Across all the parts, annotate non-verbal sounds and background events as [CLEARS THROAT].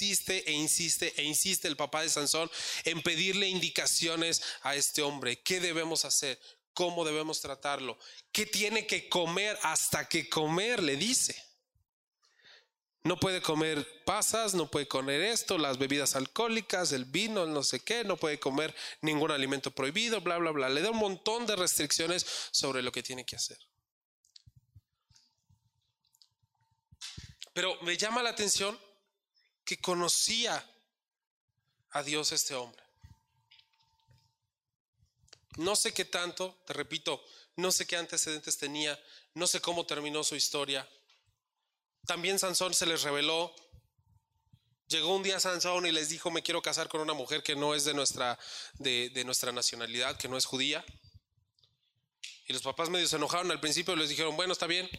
insiste e insiste e insiste el papá de Sansón en pedirle indicaciones a este hombre. ¿Qué debemos hacer? ¿Cómo debemos tratarlo? ¿Qué tiene que comer hasta que comer? Le dice. No puede comer pasas, no puede comer esto, las bebidas alcohólicas, el vino, no sé qué, no puede comer ningún alimento prohibido, bla, bla, bla. Le da un montón de restricciones sobre lo que tiene que hacer. Pero me llama la atención que conocía a Dios este hombre. No sé qué tanto, te repito, no sé qué antecedentes tenía, no sé cómo terminó su historia. También Sansón se les reveló. Llegó un día Sansón y les dijo, me quiero casar con una mujer que no es de nuestra, de, de nuestra nacionalidad, que no es judía. Y los papás medio se enojaron al principio y les dijeron, bueno, está bien.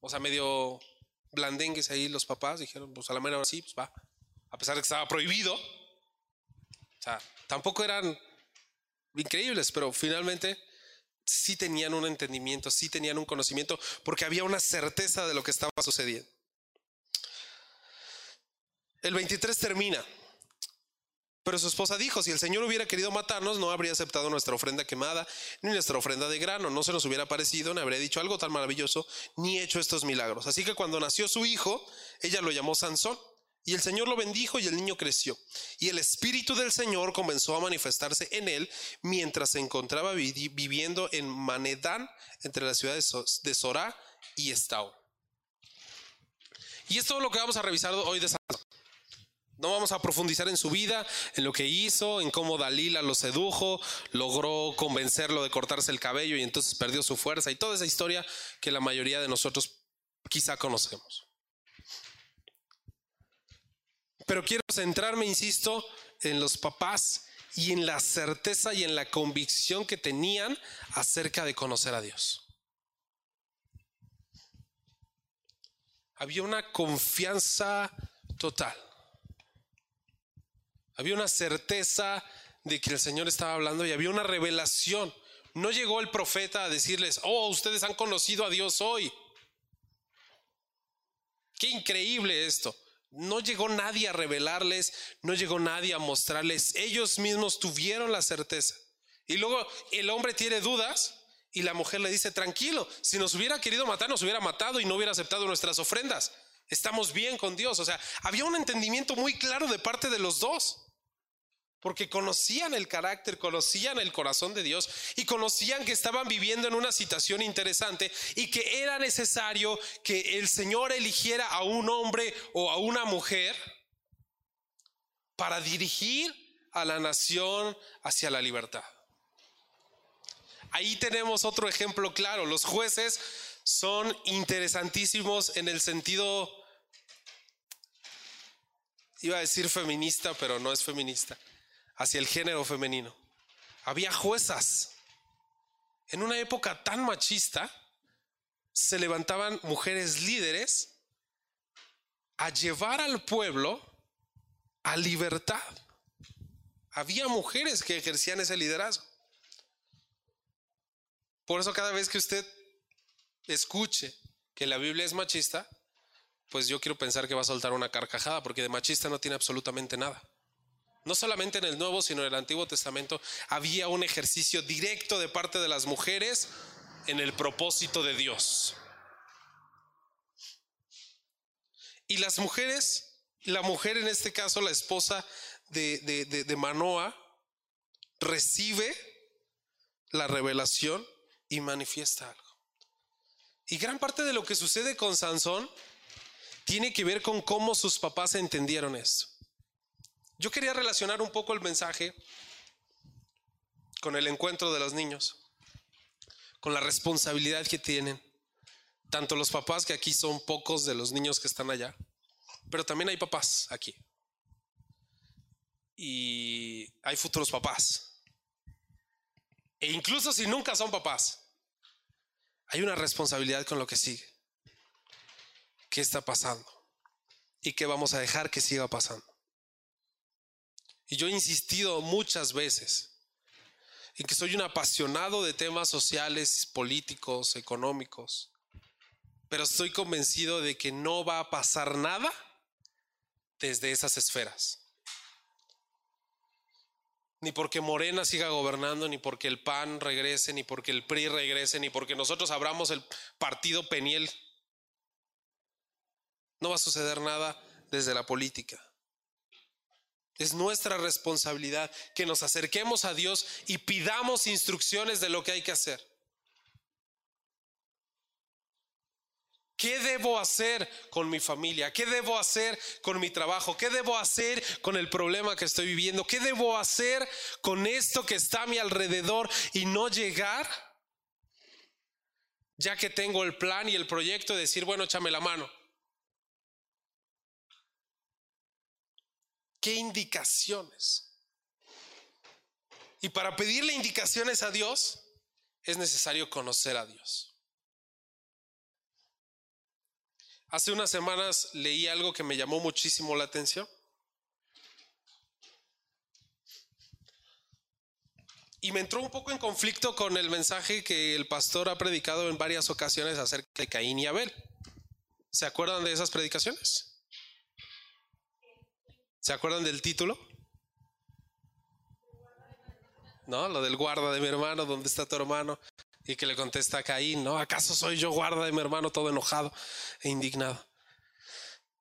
O sea, medio blandengues ahí los papás, dijeron, pues a la mera sí, pues va. A pesar de que estaba prohibido. O sea, tampoco eran increíbles, pero finalmente sí tenían un entendimiento, sí tenían un conocimiento, porque había una certeza de lo que estaba sucediendo. El 23 termina. Pero su esposa dijo, si el Señor hubiera querido matarnos, no habría aceptado nuestra ofrenda quemada, ni nuestra ofrenda de grano, no se nos hubiera parecido, ni habría dicho algo tan maravilloso, ni hecho estos milagros. Así que cuando nació su hijo, ella lo llamó Sansón. Y el Señor lo bendijo y el niño creció. Y el Espíritu del Señor comenzó a manifestarse en él mientras se encontraba viviendo en Manedán, entre las ciudades de Sorá y Estau. Y es todo lo que vamos a revisar hoy de Sansón. No vamos a profundizar en su vida, en lo que hizo, en cómo Dalila lo sedujo, logró convencerlo de cortarse el cabello y entonces perdió su fuerza y toda esa historia que la mayoría de nosotros quizá conocemos. Pero quiero centrarme, insisto, en los papás y en la certeza y en la convicción que tenían acerca de conocer a Dios. Había una confianza total. Había una certeza de que el Señor estaba hablando y había una revelación. No llegó el profeta a decirles, oh, ustedes han conocido a Dios hoy. Qué increíble esto. No llegó nadie a revelarles, no llegó nadie a mostrarles. Ellos mismos tuvieron la certeza. Y luego el hombre tiene dudas y la mujer le dice, tranquilo, si nos hubiera querido matar, nos hubiera matado y no hubiera aceptado nuestras ofrendas. Estamos bien con Dios. O sea, había un entendimiento muy claro de parte de los dos porque conocían el carácter, conocían el corazón de Dios y conocían que estaban viviendo en una situación interesante y que era necesario que el Señor eligiera a un hombre o a una mujer para dirigir a la nación hacia la libertad. Ahí tenemos otro ejemplo claro. Los jueces son interesantísimos en el sentido, iba a decir feminista, pero no es feminista hacia el género femenino. Había juezas. En una época tan machista, se levantaban mujeres líderes a llevar al pueblo a libertad. Había mujeres que ejercían ese liderazgo. Por eso cada vez que usted escuche que la Biblia es machista, pues yo quiero pensar que va a soltar una carcajada, porque de machista no tiene absolutamente nada no solamente en el Nuevo, sino en el Antiguo Testamento, había un ejercicio directo de parte de las mujeres en el propósito de Dios. Y las mujeres, la mujer en este caso, la esposa de, de Manoa, recibe la revelación y manifiesta algo. Y gran parte de lo que sucede con Sansón tiene que ver con cómo sus papás entendieron esto. Yo quería relacionar un poco el mensaje con el encuentro de los niños, con la responsabilidad que tienen, tanto los papás, que aquí son pocos de los niños que están allá, pero también hay papás aquí. Y hay futuros papás. E incluso si nunca son papás, hay una responsabilidad con lo que sigue. ¿Qué está pasando? ¿Y qué vamos a dejar que siga pasando? Y yo he insistido muchas veces en que soy un apasionado de temas sociales, políticos, económicos, pero estoy convencido de que no va a pasar nada desde esas esferas. Ni porque Morena siga gobernando, ni porque el PAN regrese, ni porque el PRI regrese, ni porque nosotros abramos el partido Peniel. No va a suceder nada desde la política. Es nuestra responsabilidad que nos acerquemos a Dios y pidamos instrucciones de lo que hay que hacer. ¿Qué debo hacer con mi familia? ¿Qué debo hacer con mi trabajo? ¿Qué debo hacer con el problema que estoy viviendo? ¿Qué debo hacer con esto que está a mi alrededor y no llegar? Ya que tengo el plan y el proyecto de decir, bueno, échame la mano. ¿Qué indicaciones? Y para pedirle indicaciones a Dios es necesario conocer a Dios. Hace unas semanas leí algo que me llamó muchísimo la atención. Y me entró un poco en conflicto con el mensaje que el pastor ha predicado en varias ocasiones acerca de Caín y Abel. ¿Se acuerdan de esas predicaciones? ¿Se acuerdan del título? ¿No? Lo del guarda de mi hermano, ¿dónde está tu hermano? Y que le contesta a Caín, ¿no? ¿Acaso soy yo guarda de mi hermano todo enojado e indignado?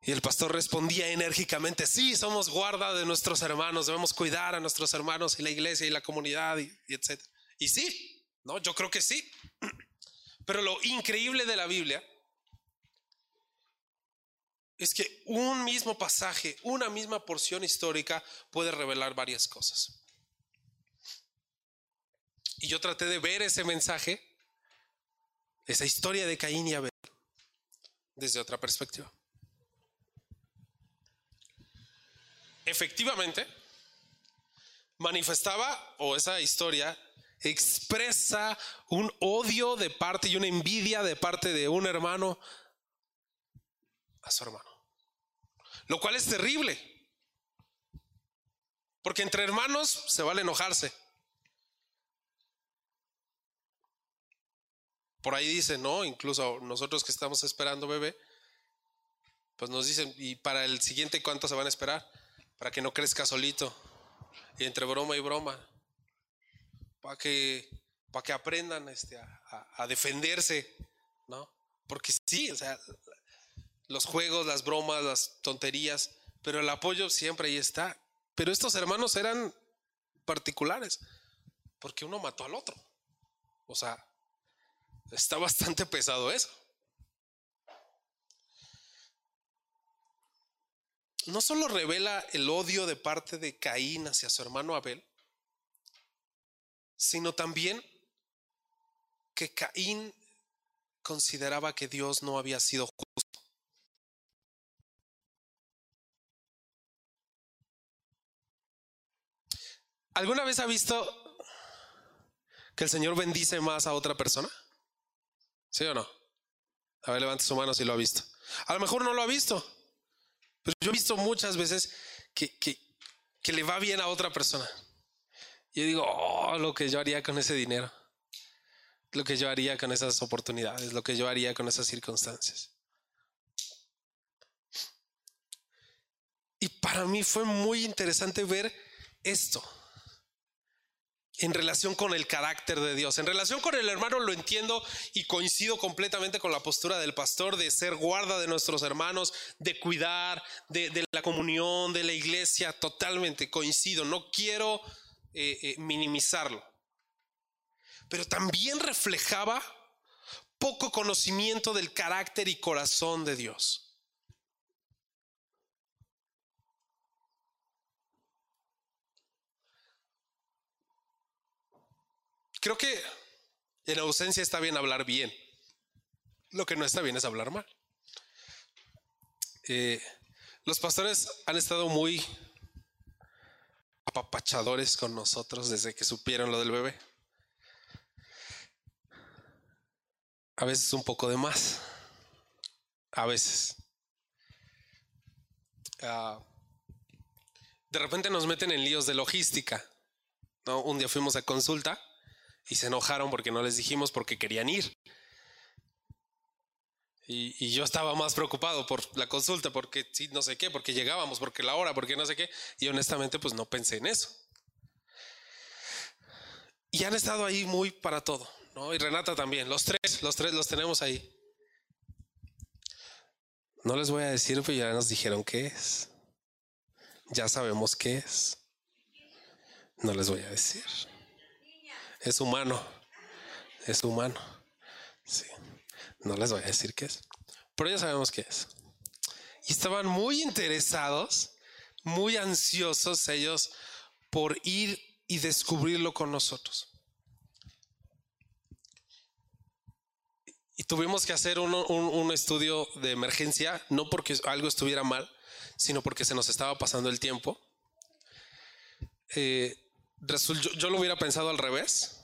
Y el pastor respondía enérgicamente, sí, somos guarda de nuestros hermanos, debemos cuidar a nuestros hermanos y la iglesia y la comunidad y, y etc. Y sí, ¿no? Yo creo que sí. [CLEARS THROAT] Pero lo increíble de la Biblia es que un mismo pasaje, una misma porción histórica puede revelar varias cosas. Y yo traté de ver ese mensaje, esa historia de Caín y Abel, desde otra perspectiva. Efectivamente, manifestaba, o esa historia expresa un odio de parte y una envidia de parte de un hermano a su hermano. Lo cual es terrible. Porque entre hermanos se vale enojarse. Por ahí dicen, ¿no? Incluso nosotros que estamos esperando bebé, pues nos dicen, ¿y para el siguiente cuánto se van a esperar? Para que no crezca solito. Y entre broma y broma. Para que, que aprendan este, a, a defenderse, ¿no? Porque sí, o sea, los juegos, las bromas, las tonterías, pero el apoyo siempre ahí está. Pero estos hermanos eran particulares, porque uno mató al otro. O sea, Está bastante pesado eso. No solo revela el odio de parte de Caín hacia su hermano Abel, sino también que Caín consideraba que Dios no había sido justo. ¿Alguna vez ha visto que el Señor bendice más a otra persona? ¿Sí o no? A ver, levante su mano si lo ha visto. A lo mejor no lo ha visto. Pero yo he visto muchas veces que, que, le va bien a otra persona. Yo digo, oh, lo que yo haría con ese dinero. Lo que yo haría con esas oportunidades. Lo que yo haría con esas circunstancias. Y para mí fue muy interesante ver esto en relación con el carácter de Dios. En relación con el hermano lo entiendo y coincido completamente con la postura del pastor de ser guarda de nuestros hermanos, de cuidar de, la comunión, de la iglesia, totalmente coincido. No quiero eh, eh, minimizarlo. Pero también reflejaba poco conocimiento del carácter y corazón de Dios. Creo que en ausencia está bien hablar bien. Lo que no está bien es hablar mal. Eh, los pastores han estado muy apapachadores con nosotros desde que supieron lo del bebé. A veces un poco de más. A veces. Ah, de repente nos meten en líos de logística. ¿no? Un día fuimos a consulta y se enojaron porque no les dijimos porque querían ir. Y, yo estaba más preocupado por la consulta, porque sí, no sé qué, porque llegábamos, porque la hora, porque no sé qué. Y honestamente, pues no pensé en eso. Y han estado ahí muy para todo, ¿no? Y Renata también, los tres, los tres los tenemos ahí. No les voy a decir, pero ya nos dijeron qué es. Ya sabemos qué es. No les voy a decir. Es humano. Es humano. Sí. No les voy a decir qué es. Pero ya sabemos qué es. Y estaban muy interesados, muy ansiosos ellos por ir y descubrirlo con nosotros. Y tuvimos que hacer un, estudio de emergencia, no porque algo estuviera mal, sino porque se nos estaba pasando el tiempo. Eh, yo, lo hubiera pensado al revés,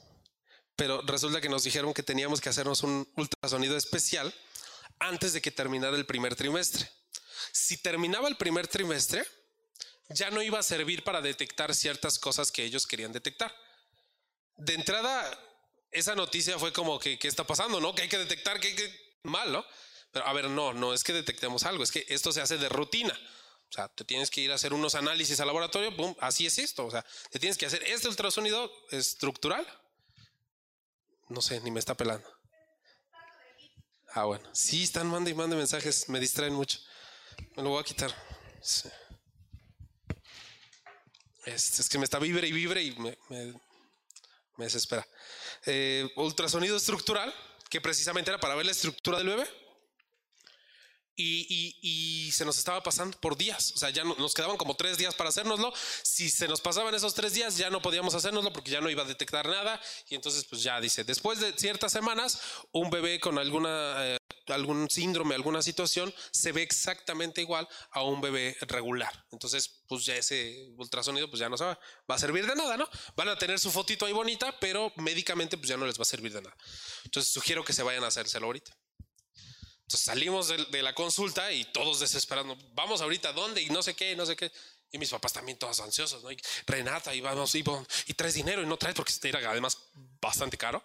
pero resulta que nos dijeron que teníamos que hacernos un ultrasonido especial antes de que terminara el primer trimestre. Si terminaba el primer trimestre, ya no iba a servir para detectar ciertas cosas que ellos querían detectar. De entrada, esa noticia fue como que, ¿qué está pasando? ¿No? Que hay que detectar que hay que mal, ¿no? Pero a ver, no, no es que detectemos algo, es que esto se hace de rutina. O sea, te tienes que ir a hacer unos análisis al laboratorio, boom, así es esto. O sea, te tienes que hacer este ultrasonido estructural. No sé, ni me está pelando. Ah, bueno. Sí, están mande y mande mensajes, me distraen mucho. Me lo voy a quitar. Es, que me está vibre y vibre y me, me desespera. Eh, ultrasonido estructural, que precisamente era para ver la estructura del bebé. Y, se nos estaba pasando por días. O sea, ya nos quedaban como tres días para hacérnoslo. Si se nos pasaban esos tres días, ya no podíamos hacérnoslo porque ya no iba a detectar nada. Y entonces, pues ya dice, después de ciertas semanas, un bebé con alguna, eh, algún síndrome, alguna situación, se ve exactamente igual a un bebé regular. Entonces, pues ya ese ultrasonido, pues ya no se va, a servir de nada, ¿no? Van a tener su fotito ahí bonita, pero médicamente, pues ya no les va a servir de nada. Entonces, sugiero que se vayan a hacérselo ahorita salimos de, la consulta y todos desesperando, vamos ahorita, ¿a ¿dónde? Y no sé qué, no sé qué. Y mis papás también todos ansiosos, ¿no? Y Renata, y vamos, y, y traes dinero y no traes porque era además bastante caro.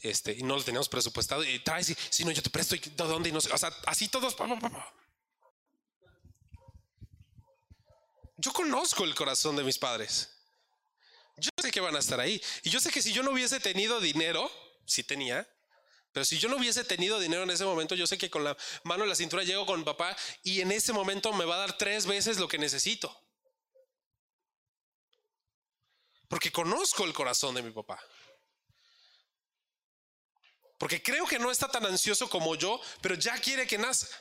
Este, y no lo teníamos presupuestado. Y traes, y si no, yo te presto, y dónde, y no sé. O sea, así todos. Yo conozco el corazón de mis padres. Yo sé que van a estar ahí. Y yo sé que si yo no hubiese tenido dinero, si tenía, pero si yo no hubiese tenido dinero en ese momento, yo sé que con la mano en la cintura llego con mi papá y en ese momento me va a dar tres veces lo que necesito. Porque conozco el corazón de mi papá. Porque creo que no está tan ansioso como yo, pero ya quiere que nazca.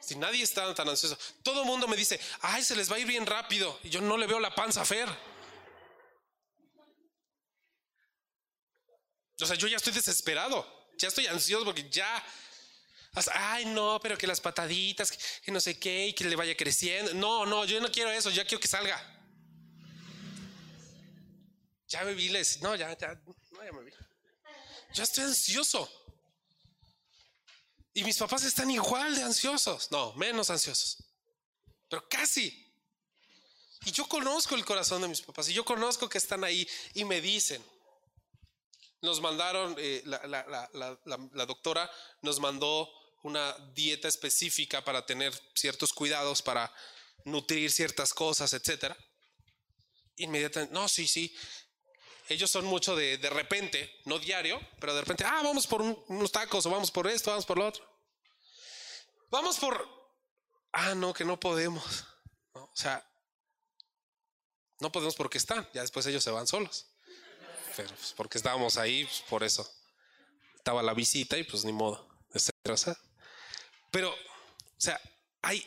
Si nadie está tan ansioso, todo el mundo me dice, ay, se les va a ir bien rápido. Y yo no le veo la panza a Fer. O sea, yo ya estoy desesperado, ya estoy ansioso porque ya... Ay, no, pero que las pataditas, que no sé qué, y que le vaya creciendo. No, no, yo no quiero eso, ya quiero que salga. Ya me les, no, ya, ya, no, ya me vi. Ya estoy ansioso. Y mis papás están igual de ansiosos, no, menos ansiosos, pero casi. Y yo conozco el corazón de mis papás y yo conozco que están ahí y me dicen, nos mandaron, eh, la, doctora nos mandó una dieta específica para tener ciertos cuidados, para nutrir ciertas cosas, etcétera. Inmediatamente, no, sí, sí. Ellos son mucho de de repente, no diario, pero de repente, ah, vamos por unos tacos o vamos por esto, vamos por lo otro. Vamos por, ah, no, que no podemos. O sea, no podemos porque están, ya después ellos se van solos pues, porque estábamos ahí, pues, por eso. Estaba la visita y pues ni modo, Pero, o sea,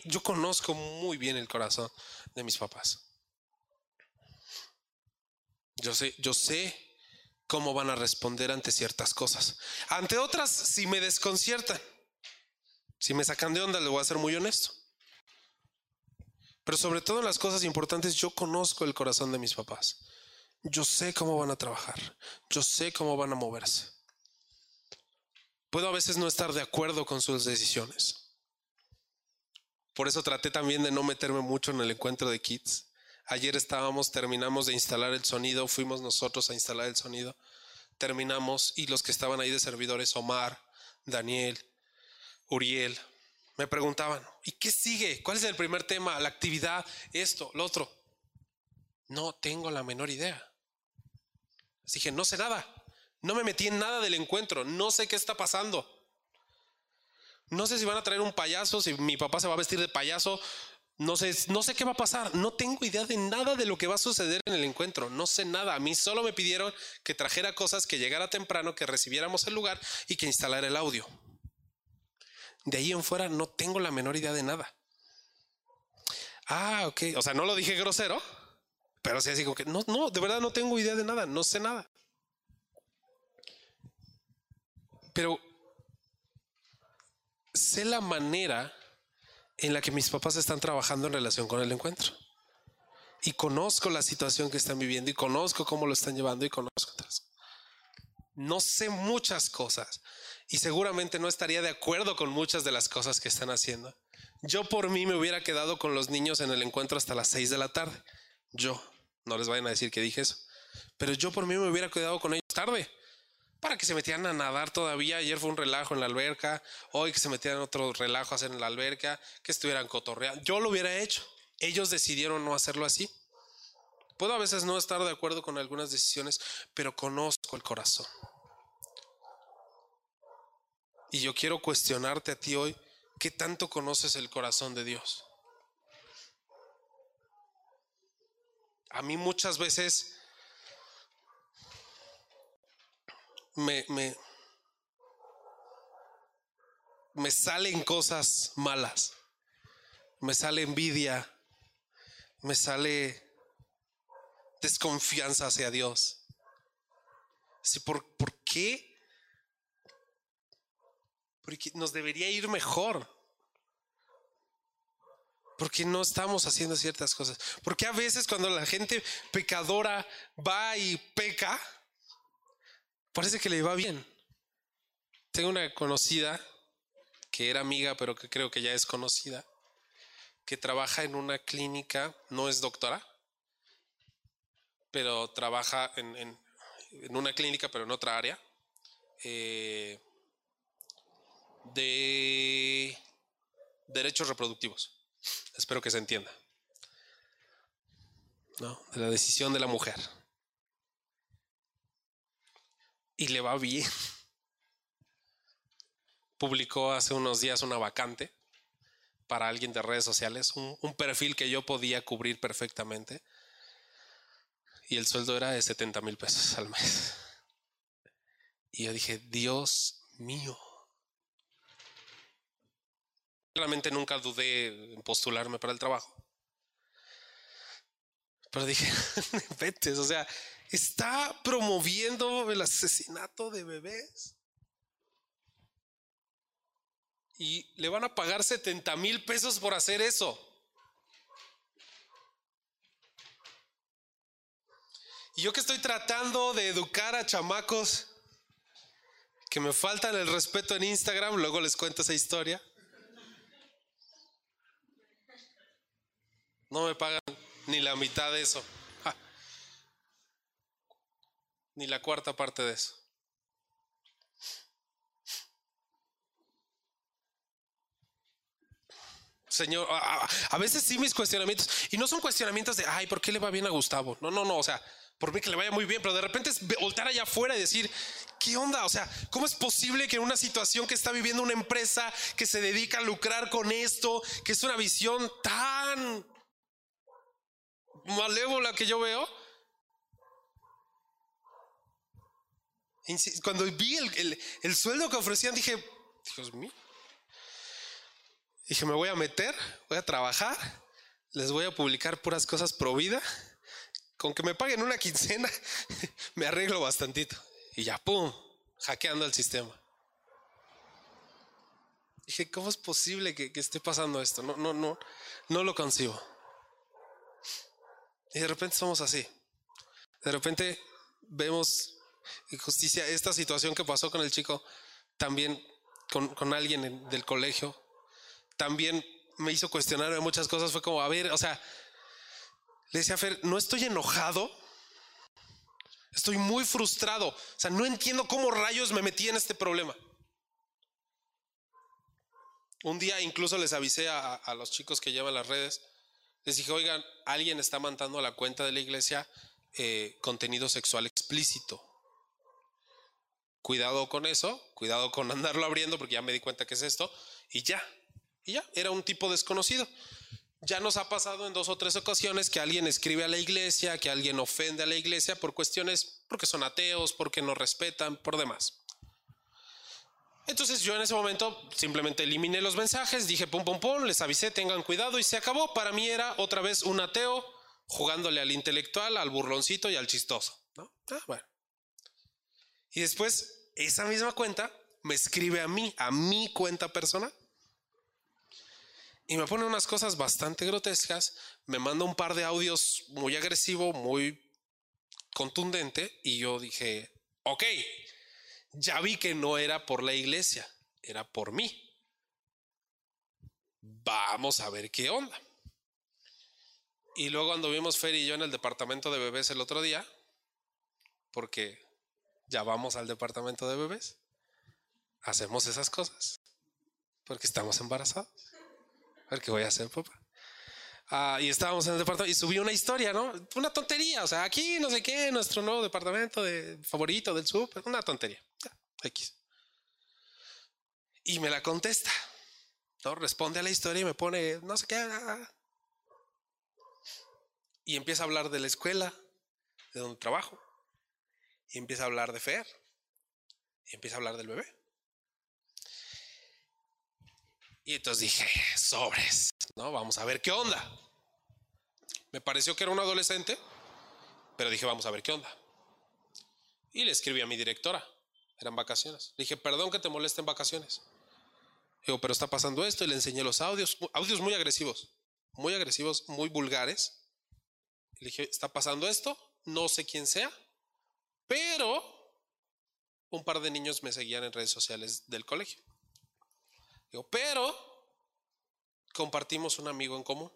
yo conozco muy bien el corazón de mis papás. Yo sé, yo sé cómo van a responder ante ciertas cosas. Ante otras, si me desconciertan, si me sacan de onda, le voy a ser muy honesto. Pero sobre todo en las cosas importantes, yo conozco el corazón de mis papás. Yo sé cómo van a trabajar. Yo sé cómo van a moverse. Puedo a veces no estar de acuerdo con sus decisiones. Por eso traté también de no meterme mucho en el encuentro de Kids. Ayer estábamos, terminamos de instalar el sonido, fuimos nosotros a instalar el sonido. Terminamos y los que estaban ahí de servidores, Omar, Daniel, Uriel. Me preguntaban, ¿y qué sigue? ¿Cuál es el primer tema? La actividad, esto, lo otro. No tengo la menor idea. Les dije, no sé nada. No me metí en nada del encuentro. No sé qué está pasando. No sé si van a traer un payaso, si mi papá se va a vestir de payaso. No sé, no sé qué va a pasar. No tengo idea de nada de lo que va a suceder en el encuentro. No sé nada. A mí solo me pidieron que trajera cosas, que llegara temprano, que recibiéramos el lugar y que instalara el audio. De ahí en fuera no tengo la menor idea de nada. Ah, ok. O sea, no lo dije grosero, pero sí así como que no, no, de verdad no tengo idea de nada, no sé nada. Pero sé la manera en la que mis papás están trabajando en relación con el encuentro. Y conozco la situación que están viviendo y conozco cómo lo están llevando y conozco otras. No sé muchas cosas, y seguramente no estaría de acuerdo con muchas de las cosas que están haciendo. Yo por mí me hubiera quedado con los niños en el encuentro hasta las 6 de la tarde. Yo, no les vayan a decir que dije eso, pero yo por mí me hubiera quedado con ellos tarde para que se metieran a nadar todavía. Ayer fue un relajo en la alberca, hoy que se metieran otro relajo a hacer en la alberca, que estuvieran cotorreando. Yo lo hubiera hecho. Ellos decidieron no hacerlo así. Puedo a veces no estar de acuerdo con algunas decisiones, pero conozco el corazón. Y yo quiero cuestionarte a ti hoy, ¿qué tanto conoces el corazón de Dios? A mí muchas veces me, me, salen cosas malas, me sale envidia, me sale desconfianza hacia Dios. ¿por, ¿Por qué porque nos debería ir mejor. Porque no estamos haciendo ciertas cosas. Porque a veces cuando la gente pecadora va y peca, parece que le va bien. Tengo una conocida que era amiga, pero que creo que ya es conocida, que trabaja en una clínica, no es doctora, pero trabaja en, una clínica, pero en otra área. Eh, de derechos reproductivos. Espero que se entienda. ¿No? De la decisión de la mujer. Y le va bien. Publicó hace unos días una vacante para alguien de redes sociales, un, un perfil que yo podía cubrir perfectamente. Y el sueldo era de 70 mil pesos al mes. Y yo dije, Dios mío. Realmente nunca dudé en postularme para el trabajo. Pero dije, [LAUGHS] vete, o sea, está promoviendo el asesinato de bebés. Y le van a pagar 70 mil pesos por hacer eso. Y yo que estoy tratando de educar a chamacos que me faltan el respeto en Instagram, luego les cuento esa historia. No me pagan ni la mitad de eso. Ni la cuarta parte de eso. Señor, a, veces sí mis cuestionamientos, y no son cuestionamientos de, ay, ¿por qué le va bien a Gustavo? No, no, no, o sea, por mí que le vaya muy bien, pero de repente es voltar allá afuera y decir, ¿qué onda? O sea, ¿cómo es posible que en una situación que está viviendo una empresa que se dedica a lucrar con esto, que es una visión tan malévola que yo veo. Cuando vi el, sueldo que ofrecían, dije, Dios mío. Dije, me voy a meter, voy a trabajar, les voy a publicar puras cosas pro vida. Con que me paguen una quincena, [LAUGHS] me arreglo bastantito. Y ya, pum, hackeando el sistema. Dije, ¿cómo es posible que, que esté pasando esto? No, no, no, no lo concibo. Y de repente somos así. De repente vemos injusticia. Esta situación que pasó con el chico, también con, alguien del colegio, también me hizo cuestionarme muchas cosas. Fue como, a ver, o sea, le decía a Fer, no estoy enojado. Estoy muy frustrado. O sea, no entiendo cómo rayos me metí en este problema. Un día incluso les avisé a, a los chicos que llevan las redes, les dije, oigan, alguien está mandando a la cuenta de la iglesia eh, contenido sexual explícito. Cuidado con eso, cuidado con [LAUGHS] andarlo abriendo porque ya me di cuenta que es esto y ya, y ya, era un tipo desconocido. Ya nos ha pasado en dos o tres ocasiones que alguien escribe a la iglesia, que alguien ofende a la iglesia por cuestiones, porque son ateos, porque no respetan, por demás. Entonces yo en ese momento simplemente eliminé los mensajes, dije pum pum pum, les avisé, tengan cuidado y se acabó. Para mí era otra vez un ateo jugándole al intelectual, al burloncito y al chistoso. Ah, bueno. Y después esa misma cuenta me escribe a mí, a mi cuenta personal. Y me pone unas cosas bastante grotescas, me manda un par de audios muy agresivo, muy contundente, y yo dije, ok, ya vi que no era por la iglesia, era por mí. Vamos a ver qué onda. Y luego anduvimos Fer y yo en el departamento de bebés el otro día, porque ya vamos al departamento de bebés, hacemos esas cosas, porque estamos embarazados. A ver qué voy a hacer, papá. Ah, y estábamos en el departamento y subí una historia, ¿no? Una tontería, o sea, aquí no sé qué, nuestro nuevo departamento de favorito del sub, una tontería. X. Y me la contesta, ¿no? Responde a la historia y me pone, no sé qué. Y empieza a hablar de la escuela, de donde trabajo. Y empieza a hablar de Fer. Y empieza a hablar del bebé. Y entonces dije, sobres, ¿no? Vamos a ver qué onda. Me pareció que era un adolescente, pero dije, vamos a ver qué onda. Y le escribí a mi directora, eran vacaciones. Le dije, perdón que te moleste en vacaciones. Digo, pero está pasando esto y le enseñé los audios, audios muy agresivos, muy agresivos, muy vulgares. Le dije, está pasando esto, no sé quién sea, pero un par de niños me seguían en redes sociales del colegio. Digo, pero compartimos un amigo en común.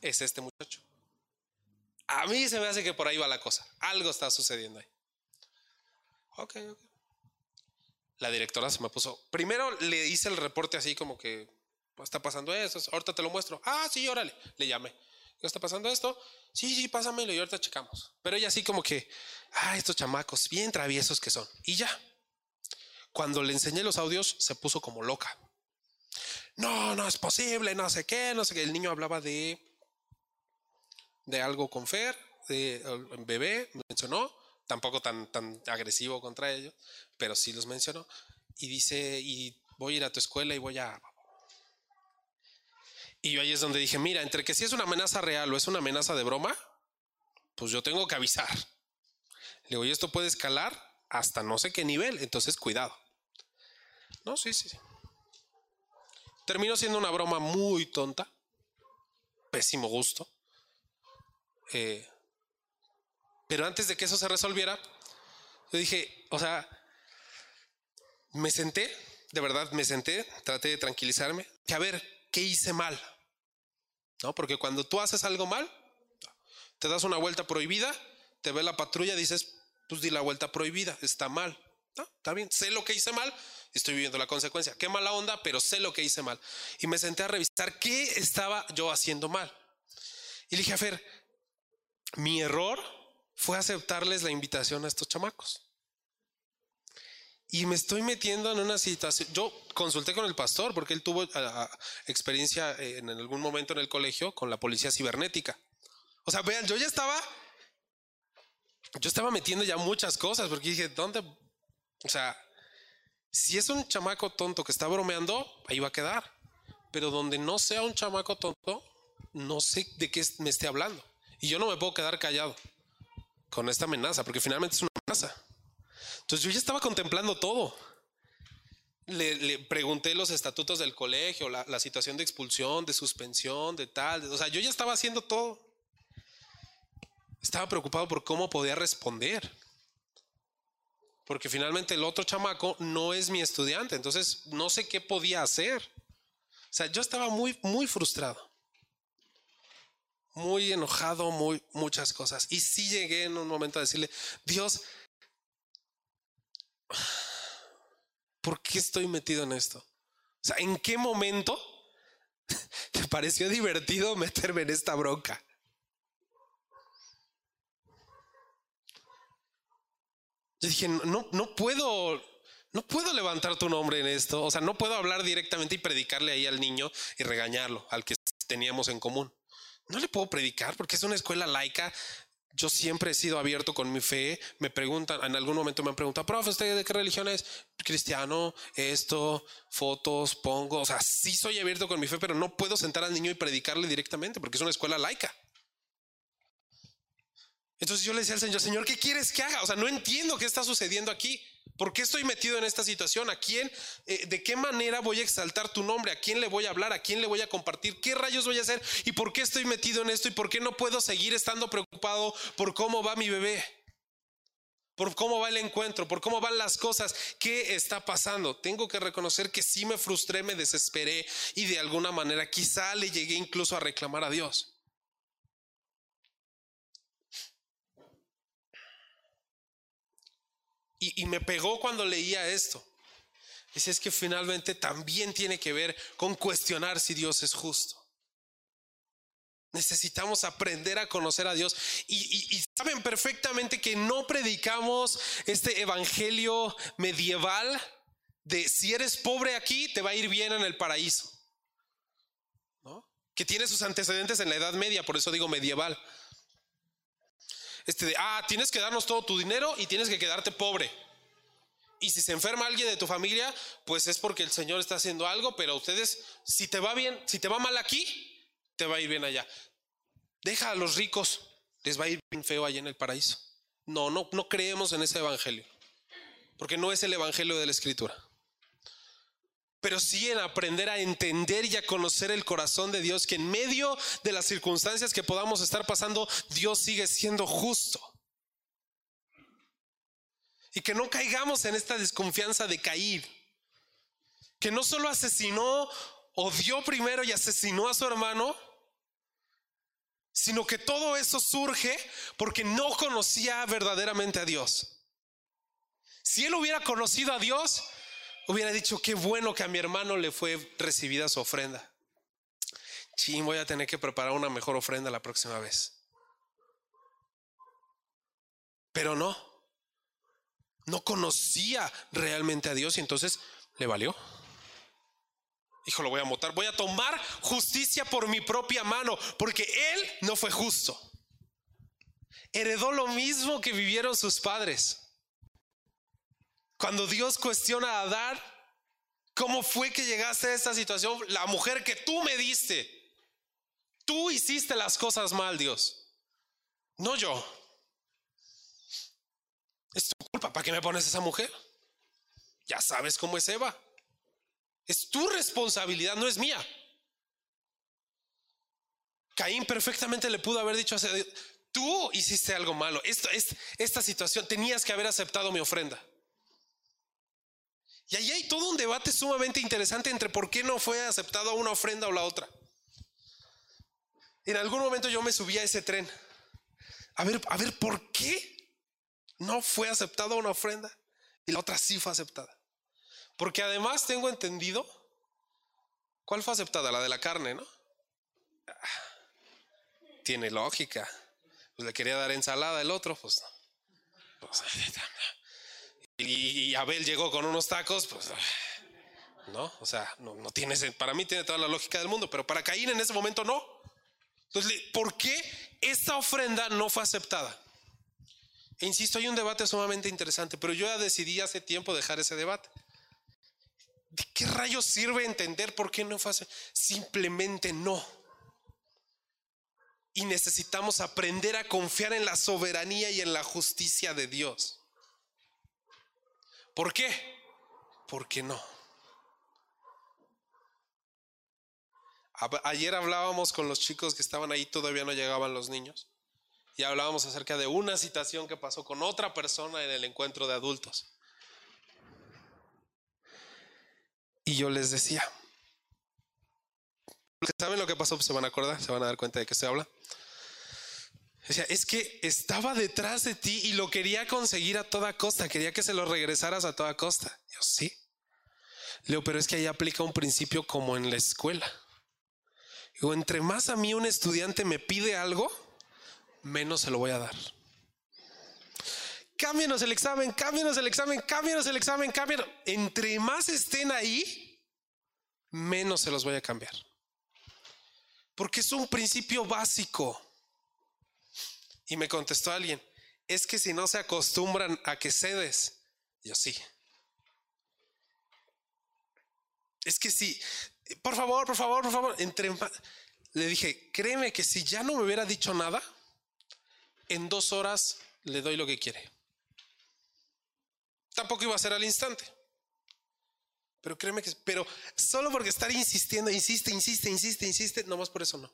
Es este muchacho. A mí se me hace que por ahí va la cosa. Algo está sucediendo ahí. Ok, ok. La directora se me puso. Primero le hice el reporte así como que pues, está pasando esto. Ahorita te lo muestro. Ah, sí, órale. Le llamé. ¿Qué está pasando esto? Sí, sí, pásamelo y ahorita checamos. Pero ella así como que, ah, estos chamacos, bien traviesos que son. Y ya. Cuando le enseñé los audios, se puso como loca. No, no es posible, no sé qué, no sé qué. El niño hablaba de, de algo con Fer, de bebé, mencionó, tampoco tan, tan agresivo contra ellos, pero sí los mencionó. Y dice, y voy a ir a tu escuela y voy a... Y yo ahí es donde dije, mira, entre que si es una amenaza real o es una amenaza de broma, pues yo tengo que avisar. Le digo, y esto puede escalar hasta no sé qué nivel, entonces cuidado. No, sí, sí. Terminó siendo una broma muy tonta, pésimo gusto. Eh, pero antes de que eso se resolviera, yo dije, o sea, me senté, de verdad me senté, traté de tranquilizarme, que a ver, ¿qué hice mal? ¿No? Porque cuando tú haces algo mal, te das una vuelta prohibida, te ve la patrulla, dices, pues di la vuelta prohibida, está mal. No, está bien, sé lo que hice mal, estoy viviendo la consecuencia. Qué mala onda, pero sé lo que hice mal. Y me senté a revisar qué estaba yo haciendo mal. Y le dije a Fer, mi error fue aceptarles la invitación a estos chamacos. Y me estoy metiendo en una situación. Yo consulté con el pastor porque él tuvo ah, experiencia en algún momento en el colegio con la policía cibernética. O sea, vean, yo ya estaba. Yo estaba metiendo ya muchas cosas porque dije, ¿dónde? O sea, si es un chamaco tonto que está bromeando, ahí va a quedar. Pero donde no sea un chamaco tonto, no sé de qué me esté hablando. Y yo no me puedo quedar callado con esta amenaza, porque finalmente es una amenaza. Entonces yo ya estaba contemplando todo. Le, pregunté los estatutos del colegio, la, situación de expulsión, de suspensión, de tal. o sea, yo ya estaba haciendo todo. Estaba preocupado por cómo podía responder. Porque finalmente el otro chamaco no es mi estudiante, entonces no sé qué podía hacer. O sea, yo estaba muy, muy frustrado muy enojado, muy, muchas cosas. Y sí llegué en un momento a decirle, Dios, ¿por qué estoy metido en esto? O sea, ¿en qué momento [LAUGHS] te pareció divertido meterme en esta bronca? Yo dije, no, no puedo, no puedo levantar tu nombre en esto. O sea, no puedo hablar directamente y predicarle ahí al niño y regañarlo, al que teníamos en común. No le puedo predicar porque es una escuela laica. Yo siempre he sido abierto con mi fe. Me preguntan, en algún momento me han preguntado, profe, ¿usted de qué religión es? Cristiano, esto, fotos, pongo. O sea, sí soy abierto con mi fe, pero no puedo sentar al niño y predicarle directamente porque es una escuela laica. Entonces yo le decía al Señor, Señor, ¿qué quieres que haga? O sea, no entiendo qué está sucediendo aquí. ¿Por qué estoy metido en esta situación? ¿A quién? Eh, ¿De qué manera voy a exaltar tu nombre? ¿A quién le voy a hablar? ¿A quién le voy a compartir? ¿Qué rayos voy a hacer? ¿Y por qué estoy metido en esto? ¿Y por qué no puedo seguir estando preocupado por cómo va mi bebé? por cómo va el encuentro, por cómo van las cosas, qué está pasando. Tengo que reconocer que sí me frustré, me desesperé y de alguna manera quizá le llegué incluso a reclamar a Dios. Y, me pegó cuando leía esto. Dice, es que finalmente también tiene que ver con cuestionar si Dios es justo. Necesitamos aprender a conocer a Dios. Y, y, saben perfectamente que no predicamos este evangelio medieval de si eres pobre aquí, te va a ir bien en el paraíso. ¿No? Que tiene sus antecedentes en la Edad Media, por eso digo medieval este de, ah, tienes que darnos todo tu dinero y tienes que quedarte pobre. Y si se enferma alguien de tu familia, pues es porque el Señor está haciendo algo, pero ustedes, si te va bien, si te va mal aquí, te va a ir bien allá. Deja a los ricos, les va a ir bien feo allá en el paraíso. No, no, no creemos en ese evangelio, porque no es el evangelio de la escritura pero sí en aprender a entender y a conocer el corazón de Dios, que en medio de las circunstancias que podamos estar pasando, Dios sigue siendo justo. Y que no caigamos en esta desconfianza de caer, que no solo asesinó, odió primero y asesinó a su hermano, sino que todo eso surge porque no conocía verdaderamente a Dios. Si él hubiera conocido a Dios, hubiera dicho, qué bueno que a mi hermano le fue recibida su ofrenda. Ching, voy a tener que preparar una mejor ofrenda la próxima vez. Pero no, no conocía realmente a Dios y entonces le valió. Hijo, lo voy a matar, voy a tomar justicia por mi propia mano, porque él no fue justo. Heredó lo mismo que vivieron sus padres. Cuando Dios cuestiona a Adán, ¿cómo fue que llegaste a esta situación? La mujer que tú me diste. Tú hiciste las cosas mal, Dios. No yo. Es tu culpa. ¿Para qué me pones esa mujer? Ya sabes cómo es Eva. Es tu responsabilidad, no es mía. Caín perfectamente le pudo haber dicho a tú hiciste algo malo. Esta situación, tenías que haber aceptado mi ofrenda. Y ahí hay todo un debate sumamente interesante entre por qué no fue aceptada una ofrenda o la otra. En algún momento yo me subí a ese tren. A ver, a ver, ¿por qué no fue aceptada una ofrenda y la otra sí fue aceptada? Porque además tengo entendido, ¿cuál fue aceptada? La de la carne, ¿no? Tiene lógica. Pues le quería dar ensalada el otro, pues no. Pues, [LAUGHS] y Abel llegó con unos tacos, pues no, o sea, no, no tiene, para mí tiene toda la lógica del mundo, pero para Caín en ese momento no. Entonces, ¿por qué esta ofrenda no fue aceptada? E insisto, hay un debate sumamente interesante, pero yo ya decidí hace tiempo dejar ese debate. ¿De qué rayos sirve entender por qué no fue aceptada? Simplemente no. Y necesitamos aprender a confiar en la soberanía y en la justicia de Dios. ¿Por qué? Porque no. Ayer hablábamos con los chicos que estaban ahí, todavía no llegaban los niños, y hablábamos acerca de una situación que pasó con otra persona en el encuentro de adultos. Y yo les decía, ¿saben lo que pasó? Pues se van a acordar, se van a dar cuenta de que se habla es que estaba detrás de ti y lo quería conseguir a toda costa, quería que se lo regresaras a toda costa. Yo sí. Leo, pero es que ahí aplica un principio como en la escuela. Digo, entre más a mí un estudiante me pide algo, menos se lo voy a dar. Cámbienos el examen, cámbienos el examen, cámbienos el examen, cámbienos. Entre más estén ahí, menos se los voy a cambiar. Porque es un principio básico. Y me contestó alguien, es que si no se acostumbran a que cedes, yo sí. Es que sí, por favor, por favor, por favor, entre le dije, créeme que si ya no me hubiera dicho nada, en dos horas le doy lo que quiere. Tampoco iba a ser al instante. Pero créeme que, pero solo porque estar insistiendo, insiste, insiste, insiste, insiste, nomás por eso no.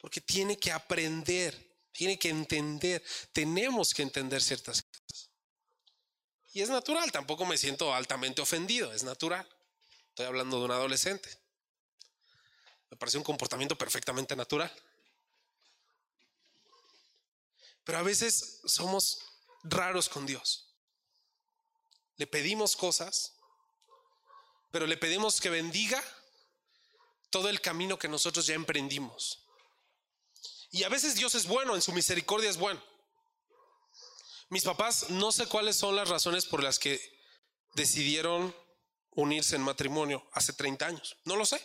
Porque tiene que aprender, tiene que entender, tenemos que entender ciertas cosas. Y es natural, tampoco me siento altamente ofendido, es natural. Estoy hablando de un adolescente. Me parece un comportamiento perfectamente natural. Pero a veces somos raros con Dios. Le pedimos cosas, pero le pedimos que bendiga todo el camino que nosotros ya emprendimos. Y a veces Dios es bueno, en su misericordia es bueno. Mis papás, no sé cuáles son las razones por las que decidieron unirse en matrimonio hace 30 años. No lo sé.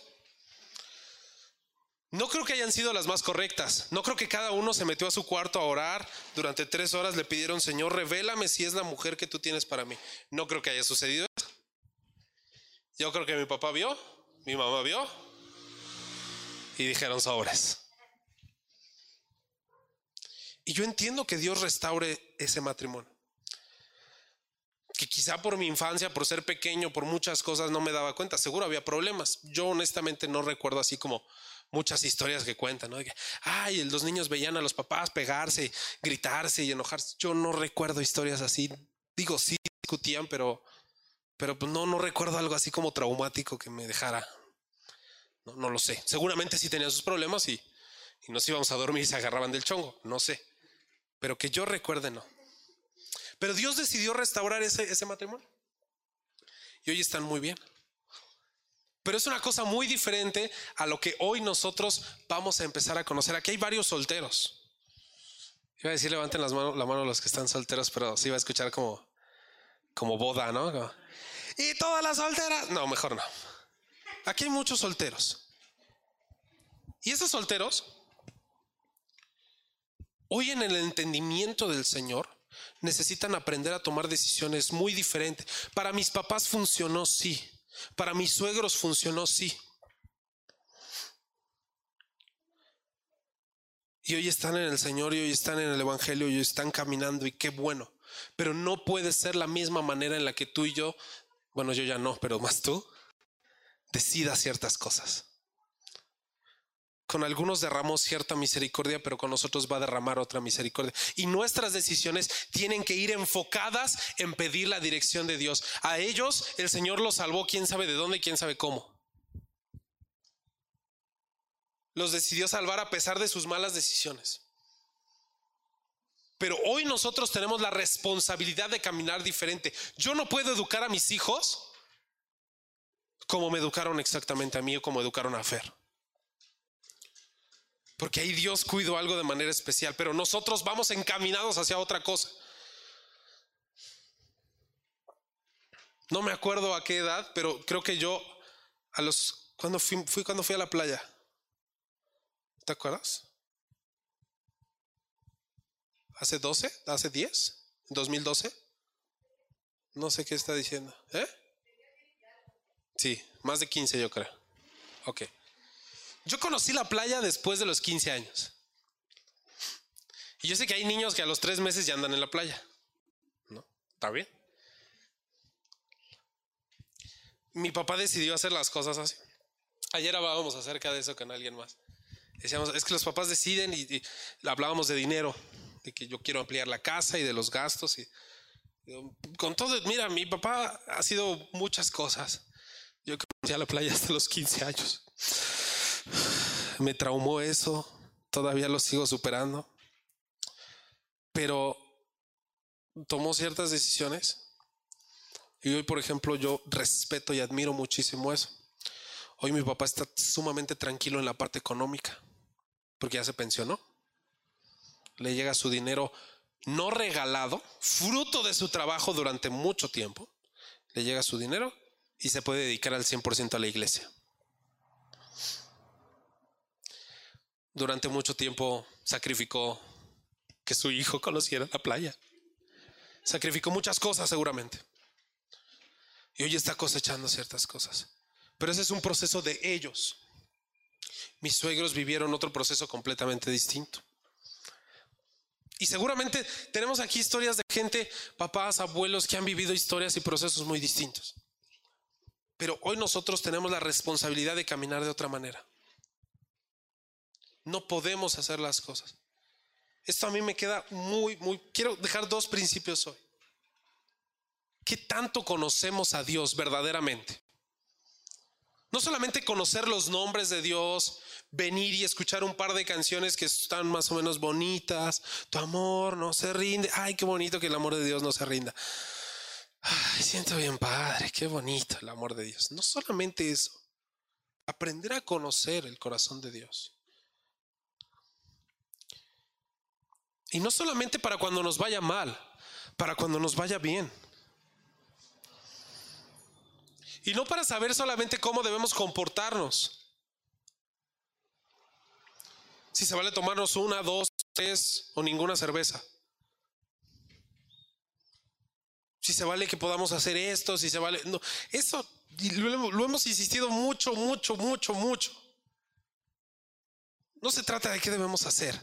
No creo que hayan sido las más correctas. No creo que cada uno se metió a su cuarto a orar. Durante tres horas le pidieron, Señor, revélame si es la mujer que tú tienes para mí. No creo que haya sucedido eso. Yo creo que mi papá vio, mi mamá vio y dijeron sobres. Y yo entiendo que Dios restaure ese matrimonio que quizá por mi infancia, por ser pequeño, por muchas cosas no me daba cuenta. Seguro había problemas. Yo honestamente no recuerdo así como muchas historias que cuentan, ¿no? Ay, los niños veían a los papás pegarse, gritarse y enojarse. Yo no recuerdo historias así. Digo, sí discutían, pero, pero pues no, no recuerdo algo así como traumático que me dejara. No, no lo sé. Seguramente sí tenían sus problemas y nos íbamos a dormir y se agarraban del chongo. No sé. Pero que yo recuerde, no. Pero Dios decidió restaurar ese, matrimonio. Y hoy están muy bien. Pero es una cosa muy diferente a lo que hoy nosotros vamos a empezar a conocer. Aquí hay varios solteros. Iba a decir levanten las manos, la mano los que están solteros, pero sí va a escuchar como, como boda, ¿no? y todas las solteras. No, mejor no. Aquí hay muchos solteros. Y esos solteros, hoy en el entendimiento del Señor, necesitan aprender a tomar decisiones muy diferentes. Para mis papás funcionó, sí. Para mis suegros funcionó, sí. Y hoy están en el Señor y hoy están en el Evangelio y hoy están caminando y qué bueno. Pero no puede ser la misma manera en la que tú y yo, bueno, yo ya no, pero más tú, decidas ciertas cosas. Con algunos derramó cierta misericordia, pero con nosotros va a derramar otra misericordia. Y nuestras decisiones tienen que ir enfocadas en pedir la dirección de Dios. A ellos el Señor los salvó, quién sabe de dónde, quién sabe cómo. Los decidió salvar a pesar de sus malas decisiones. Pero hoy nosotros tenemos la responsabilidad de caminar diferente. Yo no puedo educar a mis hijos como me educaron exactamente a mí o como educaron a Fer. Porque ahí Dios cuidó algo de manera especial, pero nosotros vamos encaminados hacia otra cosa. No me acuerdo a qué edad, pero creo que yo a los cuando fui, fui cuando fui a la playa. ¿Te acuerdas? ¿Hace 12? ¿Hace 10? ¿2012? No sé qué está diciendo. ¿Eh? Sí, más de 15 yo creo. Ok. Yo conocí la playa después de los 15 años. Y yo sé que hay niños que a los tres meses ya andan en la playa. ¿No? ¿Está bien? Mi papá decidió hacer las cosas así. Ayer hablábamos acerca de eso con alguien más. Decíamos, es que los papás deciden y, hablábamos de dinero, de que yo quiero ampliar la casa y de los gastos. Y, con todo, mira, mi papá ha sido muchas cosas. Yo conocí a la playa hasta los 15 años. Me traumó eso, todavía lo sigo superando. Pero tomó ciertas decisiones Y hoy, por ejemplo, yo respeto y admiro muchísimo eso. Hoy mi papá está sumamente tranquilo en la parte económica, porque ya se pensionó. Le llega su dinero no regalado, fruto de su trabajo durante mucho tiempo. Le llega su dinero y se puede dedicar al 100% a la iglesia. Durante mucho tiempo sacrificó que su hijo conociera la playa. Sacrificó muchas cosas seguramente. Y hoy está cosechando ciertas cosas. Pero ese es un proceso de ellos. Mis suegros vivieron otro proceso completamente distinto. Y seguramente tenemos aquí historias de gente, papás, abuelos, que han vivido historias y procesos muy distintos. Pero hoy nosotros tenemos la responsabilidad de caminar de otra manera. No podemos hacer las cosas. Esto a mí me queda muy, muy... Quiero dejar dos principios hoy. ¿Qué tanto conocemos a Dios verdaderamente? No solamente conocer los nombres de Dios, venir y escuchar un par de canciones que están más o menos bonitas, tu amor no se rinde, ay, qué bonito que el amor de Dios no se rinda. Ay, siento bien padre, qué bonito el amor de Dios. No solamente eso, aprender a conocer el corazón de Dios. Y no solamente para cuando nos vaya mal, para cuando nos vaya bien. Y no para saber solamente cómo debemos comportarnos. Si se vale tomarnos una, dos, tres o ninguna cerveza. Si se vale que podamos hacer esto, si se vale... No, eso lo, lo hemos insistido mucho, mucho, mucho, mucho. No se trata de qué debemos hacer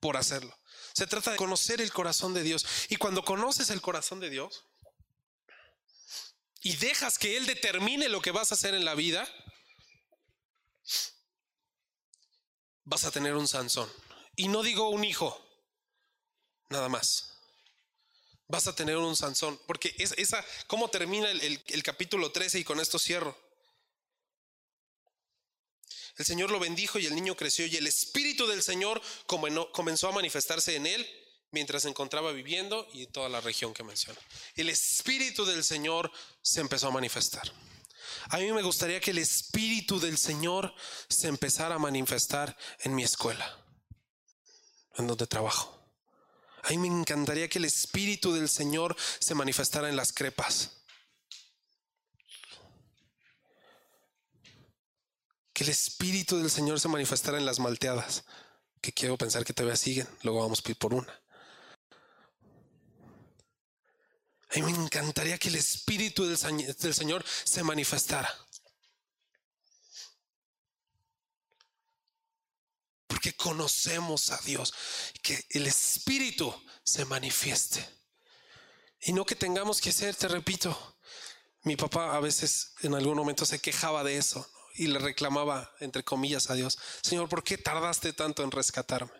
por hacerlo. Se trata de conocer el corazón de Dios. Y cuando conoces el corazón de Dios, y dejas que Él determine lo que vas a hacer en la vida, vas a tener un Sansón. Y no digo un hijo, nada más. Vas a tener un Sansón. Porque es, esa, ¿cómo termina el, el capítulo 13? Y con esto cierro. El Señor lo bendijo y el niño creció y el Espíritu del Señor comenzó a manifestarse en él mientras se encontraba viviendo y toda la región que menciona. El Espíritu del Señor se empezó a manifestar. A mí me gustaría que el Espíritu del Señor se empezara a manifestar en mi escuela, en donde trabajo. A mí me encantaría que el Espíritu del Señor se manifestara en las crepas. Que el Espíritu del Señor se manifestara en las malteadas. Que quiero pensar que todavía siguen. Luego vamos a por una. A mí me encantaría que el Espíritu del, Señor se manifestara. Porque conocemos a Dios. Que el Espíritu se manifieste. Y no que tengamos que ser, te repito. Mi papá a veces en algún momento se quejaba de eso y le reclamaba, entre comillas, a Dios, Señor, ¿por qué tardaste tanto en rescatarme?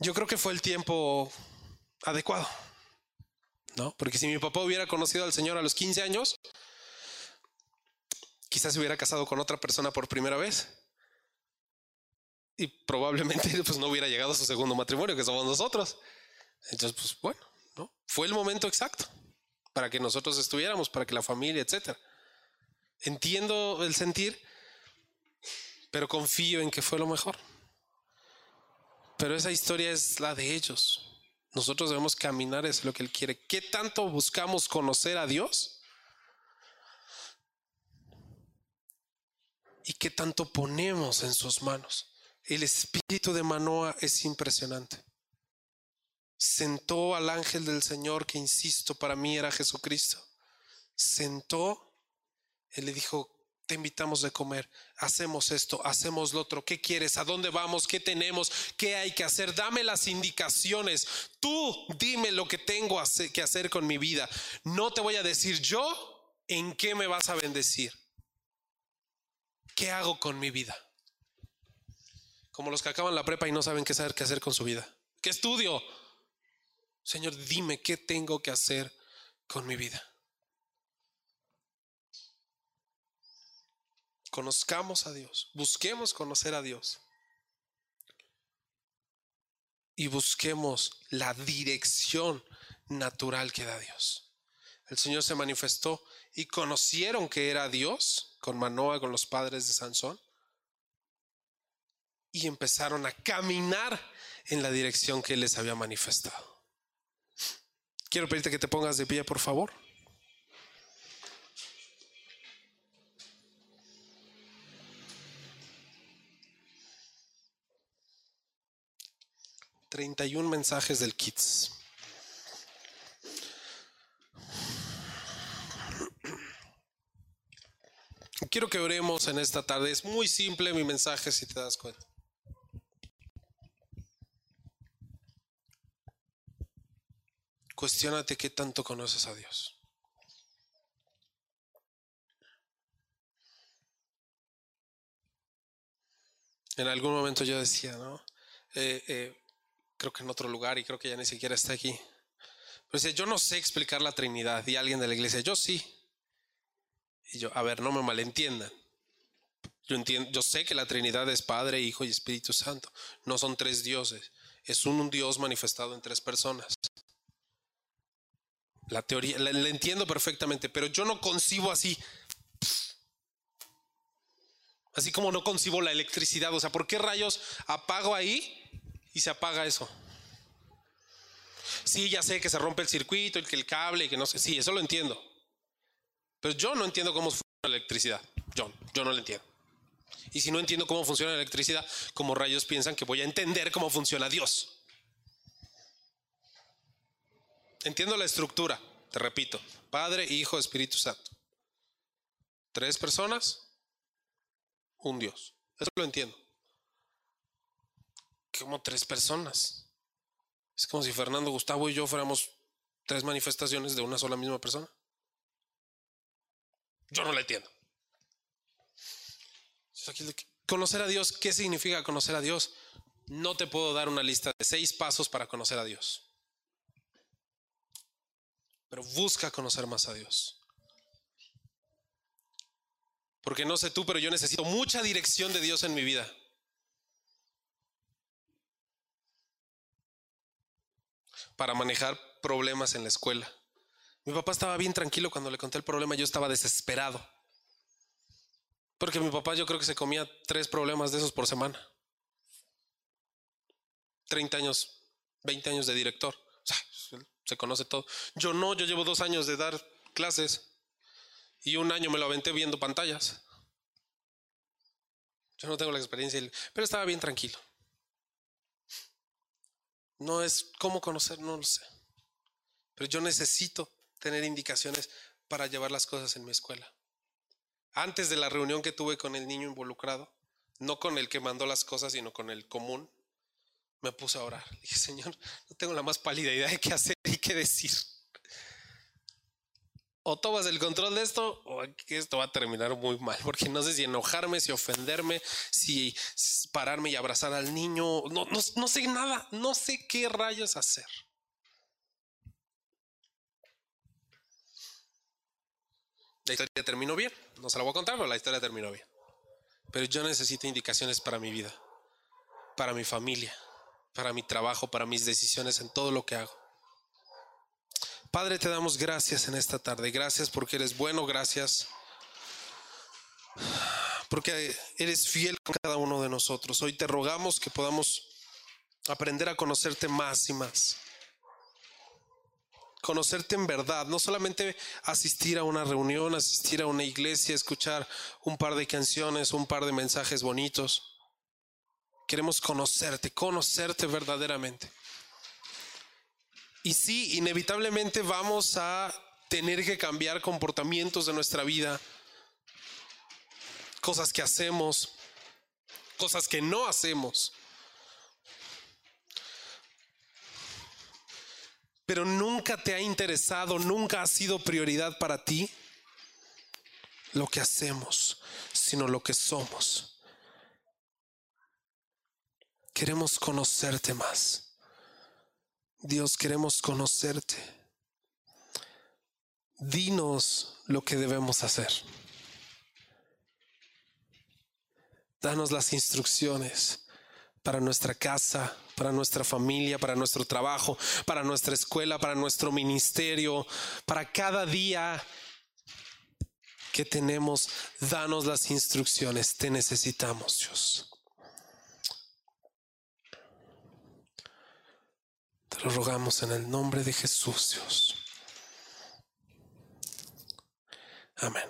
Yo creo que fue el tiempo adecuado. ¿no? Porque si mi papá hubiera conocido al Señor a los 15 años, quizás se hubiera casado con otra persona por primera vez. Y probablemente [LAUGHS] pues no hubiera llegado a su segundo matrimonio, que somos nosotros. Entonces, pues bueno, ¿no? Fue el momento exacto para que nosotros estuviéramos, para que la familia, etcétera. Entiendo el sentir, pero confío en que fue lo mejor. Pero esa historia es la de ellos. Nosotros debemos caminar, es lo que Él quiere. ¿Qué tanto buscamos conocer a Dios? ¿Y qué tanto ponemos en sus manos? El espíritu de Manoa es impresionante. Sentó al ángel del Señor, que insisto, para mí era Jesucristo. Sentó, él le dijo, te invitamos de comer, hacemos esto, hacemos lo otro, ¿qué quieres? ¿A dónde vamos? ¿Qué tenemos? ¿Qué hay que hacer? Dame las indicaciones. Tú dime lo que tengo que hacer con mi vida. No te voy a decir yo en qué me vas a bendecir. ¿Qué hago con mi vida? Como los que acaban la prepa y no saben qué saber qué hacer con su vida. ¿Qué estudio? Señor, dime qué tengo que hacer con mi vida. Conozcamos a Dios, busquemos conocer a Dios y busquemos la dirección natural que da Dios. el Señor se manifestó y conocieron que era Dios con Manoa, con los padres de Sansón, y empezaron a caminar en la dirección que Él les había manifestado. Quiero pedirte que te pongas de pie, por favor. Treinta y un mensajes del Kids. Quiero que oremos en esta tarde. Es muy simple mi mensaje si te das cuenta. Cuestiónate qué tanto conoces a Dios. En algún momento yo decía, ¿no? Eh, eh, creo que en otro lugar y creo que ya ni siquiera está aquí. Pero decía, yo no sé explicar la Trinidad y alguien de la iglesia, yo sí. Y yo, a ver, no me malentiendan. Yo, entiendo, yo sé que la Trinidad es Padre, Hijo y Espíritu Santo. No son tres dioses. Es un, Dios manifestado en tres personas. La teoría, la, entiendo perfectamente, pero yo no concibo así. Así como no concibo la electricidad. O sea, ¿por qué rayos apago ahí y se apaga eso? Sí, ya sé que se rompe el circuito, el que el cable, que no sé. Sí, eso lo entiendo. Pero yo no entiendo cómo funciona la electricidad. Yo, yo no lo entiendo. Y si no entiendo cómo funciona la electricidad, como rayos piensan que voy a entender cómo funciona Dios? Entiendo la estructura, te repito, Padre, Hijo, Espíritu Santo. Tres personas, un Dios. Eso lo entiendo. Como tres personas. Es como si Fernando, Gustavo y yo fuéramos tres manifestaciones de una sola misma persona. Yo no la entiendo. Conocer a Dios, ¿qué significa conocer a Dios? No te puedo dar una lista de seis pasos para conocer a Dios. Pero busca conocer más a Dios. Porque no sé tú, pero yo necesito mucha dirección de Dios en mi vida. Para manejar problemas en la escuela mi papá estaba bien tranquilo cuando le conté el problema, yo estaba desesperado. Porque mi papá yo creo que se comía tres problemas de esos por semana. 30 años, 20 años de director. O sea, se conoce todo. Yo no, yo llevo dos años de dar clases y un año me lo aventé viendo pantallas. Yo no tengo la experiencia, pero estaba bien tranquilo. No es cómo conocer, no lo sé. Pero yo necesito tener indicaciones para llevar las cosas en mi escuela. Antes de la reunión que tuve con el niño involucrado, no con el que mandó las cosas, sino con el común, me puse a orar. Dije, Señor, no tengo la más pálida idea de qué hacer y qué decir. O tomas el control de esto o esto va a terminar muy mal, porque no sé si enojarme, si ofenderme, si pararme y abrazar al niño. No, no, no sé nada, no sé qué rayos hacer. La historia terminó bien. No se la voy a contar, pero la historia terminó bien. Pero yo necesito indicaciones para mi vida, para mi familia, para mi trabajo, para mis decisiones en todo lo que hago. Padre, te damos gracias en esta tarde. Gracias porque eres bueno, gracias porque eres fiel con cada uno de nosotros. Hoy te rogamos que podamos aprender a conocerte más y más conocerte en verdad, no solamente asistir a una reunión, asistir a una iglesia, escuchar un par de canciones, un par de mensajes bonitos. Queremos conocerte, conocerte verdaderamente. Y sí, inevitablemente vamos a tener que cambiar comportamientos de nuestra vida, cosas que hacemos, cosas que no hacemos. pero nunca te ha interesado, nunca ha sido prioridad para ti lo que hacemos, sino lo que somos. Queremos conocerte más. Dios, queremos conocerte. Dinos lo que debemos hacer. Danos las instrucciones para nuestra casa, para nuestra familia, para nuestro trabajo, para nuestra escuela, para nuestro ministerio, para cada día que tenemos. Danos las instrucciones, te necesitamos, Dios. Lo rogamos en el nombre de Jesús, Dios. Amén.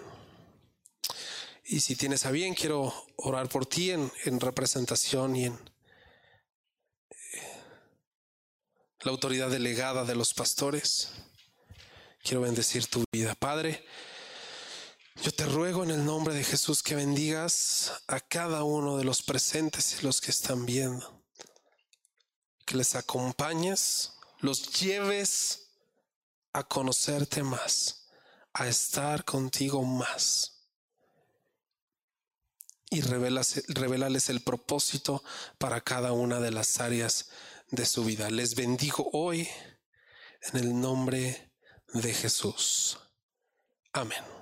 Y si tienes a bien, quiero orar por ti en, en representación y en la autoridad delegada de los pastores. Quiero bendecir tu vida, Padre. Yo te ruego en el nombre de Jesús que bendigas a cada uno de los presentes y los que están viendo. Que les acompañes, los lleves a conocerte más, a estar contigo más. Y revelales el propósito para cada una de las áreas de su vida. Les bendigo hoy en el nombre de Jesús. Amén.